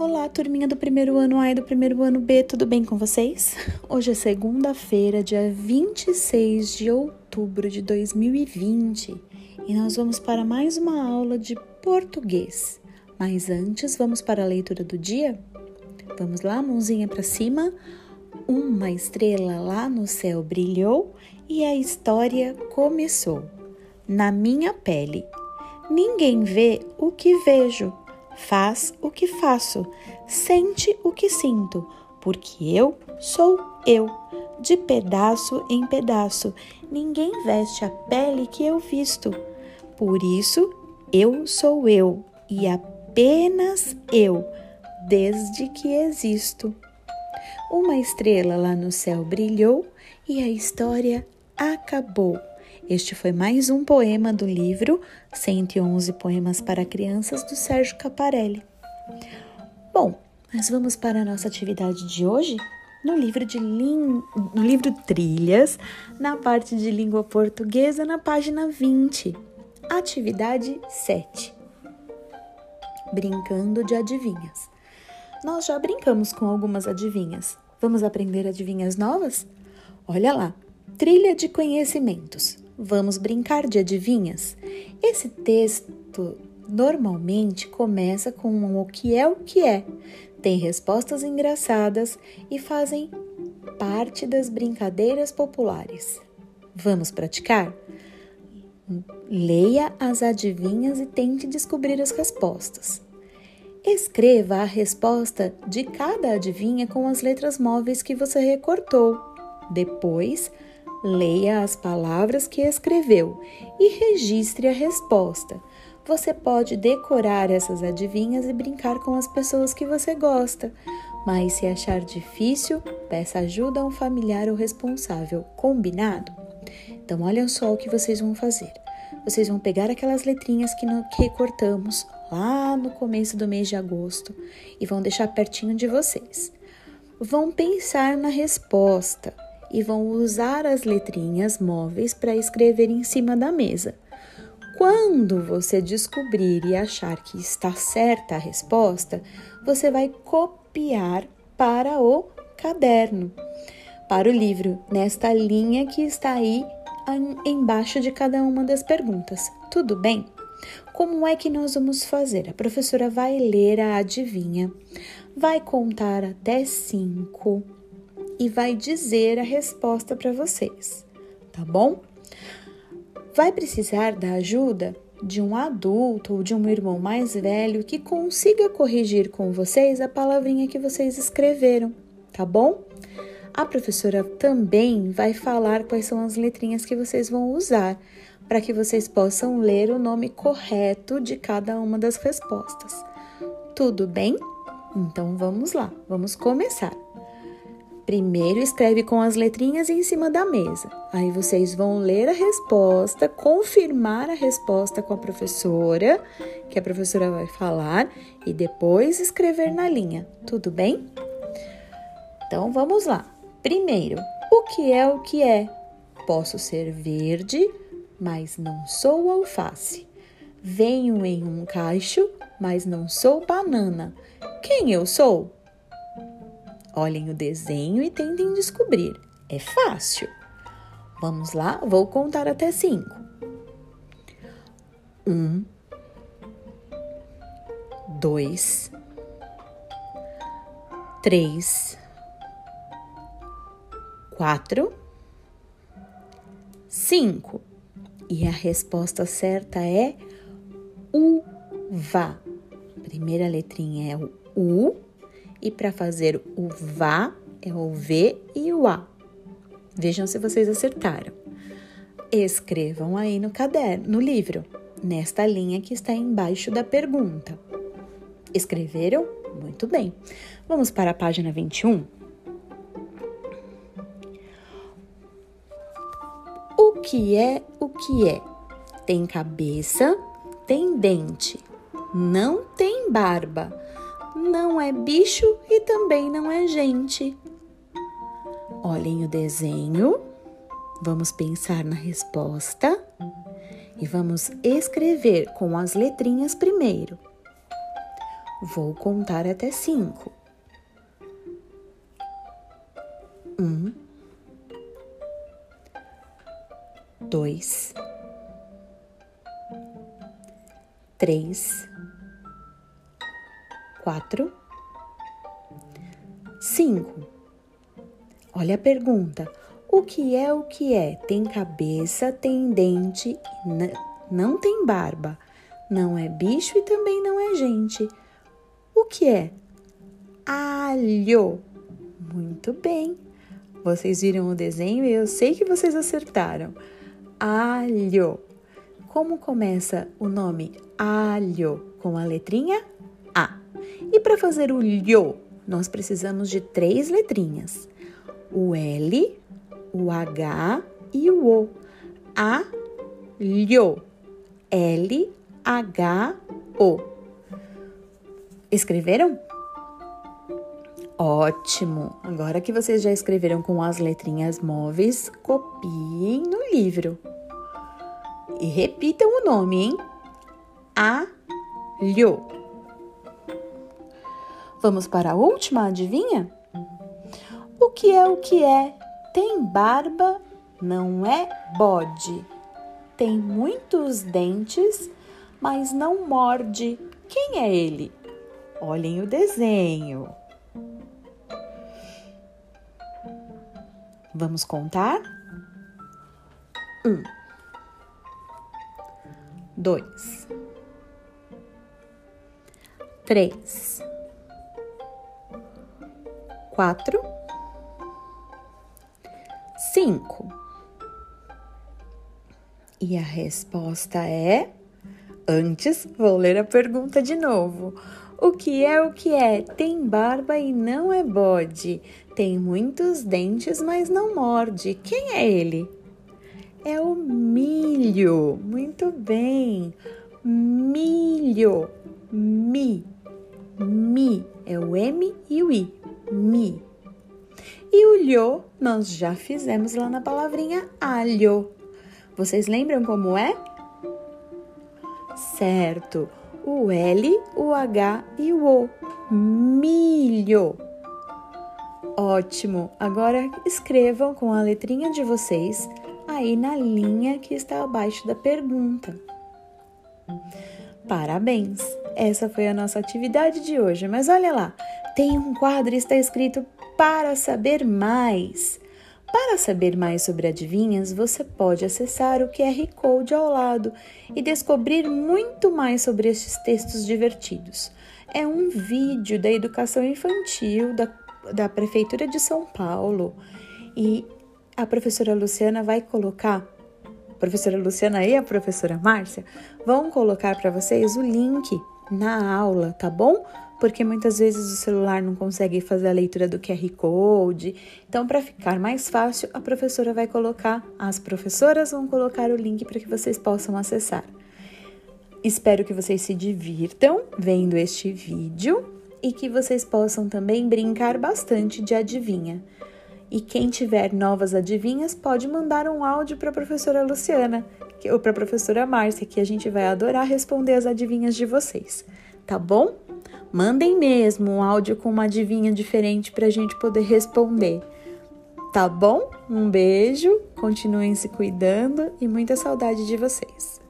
Olá, turminha do primeiro ano A e do primeiro ano B, tudo bem com vocês? Hoje é segunda-feira, dia 26 de outubro de 2020 e nós vamos para mais uma aula de português. Mas antes, vamos para a leitura do dia? Vamos lá, mãozinha para cima. Uma estrela lá no céu brilhou e a história começou. Na minha pele. Ninguém vê o que vejo faz o que faço, sente o que sinto, porque eu sou eu, de pedaço em pedaço. Ninguém veste a pele que eu visto. Por isso, eu sou eu e apenas eu, desde que existo. Uma estrela lá no céu brilhou e a história acabou. Este foi mais um poema do livro 111 Poemas para Crianças do Sérgio Caparelli. Bom, mas vamos para a nossa atividade de hoje? No livro, de lim... no livro Trilhas, na parte de língua portuguesa, na página 20. Atividade 7. Brincando de adivinhas. Nós já brincamos com algumas adivinhas. Vamos aprender adivinhas novas? Olha lá, trilha de conhecimentos. Vamos brincar de adivinhas? Esse texto normalmente começa com o que é o que é, tem respostas engraçadas e fazem parte das brincadeiras populares. Vamos praticar? Leia as adivinhas e tente descobrir as respostas. Escreva a resposta de cada adivinha com as letras móveis que você recortou. Depois, Leia as palavras que escreveu e registre a resposta. Você pode decorar essas adivinhas e brincar com as pessoas que você gosta, mas se achar difícil, peça ajuda a um familiar ou responsável. Combinado? Então, olhem só o que vocês vão fazer. Vocês vão pegar aquelas letrinhas que, que recortamos lá no começo do mês de agosto e vão deixar pertinho de vocês. Vão pensar na resposta e vão usar as letrinhas móveis para escrever em cima da mesa. Quando você descobrir e achar que está certa a resposta, você vai copiar para o caderno, para o livro, nesta linha que está aí embaixo de cada uma das perguntas. Tudo bem? Como é que nós vamos fazer? A professora vai ler a adivinha, vai contar até cinco e vai dizer a resposta para vocês, tá bom? Vai precisar da ajuda de um adulto ou de um irmão mais velho que consiga corrigir com vocês a palavrinha que vocês escreveram, tá bom? A professora também vai falar quais são as letrinhas que vocês vão usar para que vocês possam ler o nome correto de cada uma das respostas. Tudo bem? Então vamos lá, vamos começar. Primeiro escreve com as letrinhas em cima da mesa. Aí vocês vão ler a resposta, confirmar a resposta com a professora, que a professora vai falar, e depois escrever na linha. Tudo bem? Então vamos lá. Primeiro, o que é o que é? Posso ser verde, mas não sou alface. Venho em um cacho, mas não sou banana. Quem eu sou? Olhem o desenho e tentem descobrir. É fácil. Vamos lá, vou contar até cinco. Um, dois, três, quatro, cinco. E a resposta certa é uva. Primeira letrinha é o U e para fazer o vá é o V e o A. Vejam se vocês acertaram. Escrevam aí no caderno, no livro, nesta linha que está embaixo da pergunta. Escreveram? Muito bem. Vamos para a página 21. O que é o que é? Tem cabeça, tem dente, não tem barba não é bicho e também não é gente. Olhem o desenho, vamos pensar na resposta e vamos escrever com as letrinhas primeiro. Vou contar até cinco. Um, dois, três, quatro, cinco. Olha a pergunta. O que é o que é? Tem cabeça, tem dente, não tem barba. Não é bicho e também não é gente. O que é? Alho. Muito bem. Vocês viram o desenho e eu sei que vocês acertaram. Alho. Como começa o nome alho? Com a letrinha. E para fazer o lho, nós precisamos de três letrinhas: o L, o H e o O. A, lho. L, H, O. Escreveram? Ótimo! Agora que vocês já escreveram com as letrinhas móveis, copiem no livro. E repitam o nome, hein? Alho. Vamos para a última adivinha? O que é o que é? Tem barba, não é bode. Tem muitos dentes, mas não morde. Quem é ele? Olhem o desenho. Vamos contar? Um, dois, três, quatro cinco. E a resposta é. Antes, vou ler a pergunta de novo. O que é o que é? Tem barba e não é bode. Tem muitos dentes, mas não morde. Quem é ele? É o milho. Muito bem. Milho. Mi. Mi. É o M e o I. Mi. E o lho nós já fizemos lá na palavrinha alho. Vocês lembram como é? Certo. O L, o H e o O. Milho. Ótimo. Agora escrevam com a letrinha de vocês aí na linha que está abaixo da pergunta. Parabéns! Essa foi a nossa atividade de hoje, mas olha lá, tem um quadro está escrito para saber mais. Para saber mais sobre adivinhas, você pode acessar o QR Code ao lado e descobrir muito mais sobre estes textos divertidos. É um vídeo da educação infantil da, da Prefeitura de São Paulo e a professora Luciana vai colocar, a professora Luciana e a professora Márcia vão colocar para vocês o link na aula, tá bom? Porque muitas vezes o celular não consegue fazer a leitura do QR Code. Então, para ficar mais fácil, a professora vai colocar, as professoras vão colocar o link para que vocês possam acessar. Espero que vocês se divirtam vendo este vídeo e que vocês possam também brincar bastante de adivinha. E quem tiver novas adivinhas pode mandar um áudio para a professora Luciana ou para a professora Márcia, que a gente vai adorar responder as adivinhas de vocês, tá bom? Mandem mesmo um áudio com uma adivinha diferente para a gente poder responder. Tá bom? Um beijo, continuem se cuidando e muita saudade de vocês.